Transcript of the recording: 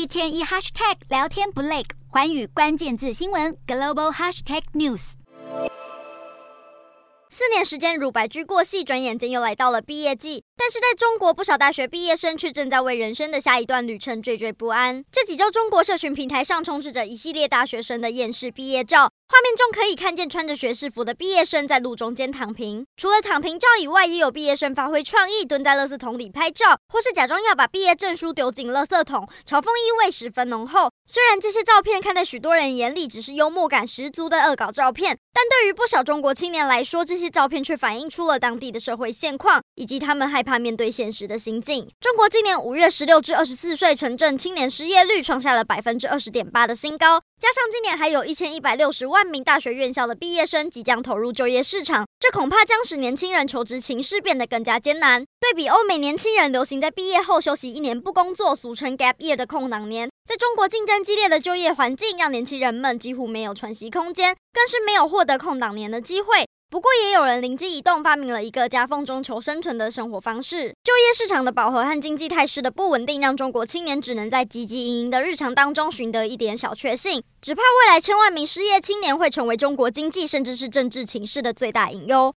一天一 hashtag 聊天不累，环宇关键字新闻 global hashtag news。四年时间乳白驹过隙，转眼间又来到了毕业季。但是在中国，不少大学毕业生却正在为人生的下一段旅程惴惴不安。这几周，中国社群平台上充斥着一系列大学生的厌世毕业照，画面中可以看见穿着学士服的毕业生在路中间躺平。除了躺平照以外，也有毕业生发挥创意，蹲在垃圾桶里拍照，或是假装要把毕业证书丢进垃圾桶，嘲讽意味十分浓厚。虽然这些照片看在许多人眼里只是幽默感十足的恶搞照片，但对于不少中国青年来说，这些照片却反映出了当地的社会现况，以及他们害怕。面对现实的心境。中国今年五月十六至二十四岁城镇青年失业率创下了百分之二十点八的新高，加上今年还有一千一百六十万万名大学院校的毕业生即将投入就业市场，这恐怕将使年轻人求职情势变得更加艰难。对比欧美年轻人流行在毕业后休息一年不工作，俗称 gap year 的空档年，在中国竞争激烈的就业环境让年轻人们几乎没有喘息空间，更是没有获得空档年的机会。不过，也有人灵机一动，发明了一个夹缝中求生存的生活方式。就业市场的饱和和经济态势的不稳定，让中国青年只能在汲汲营营的日常当中寻得一点小确幸。只怕未来千万名失业青年会成为中国经济甚至是政治情势的最大隐忧。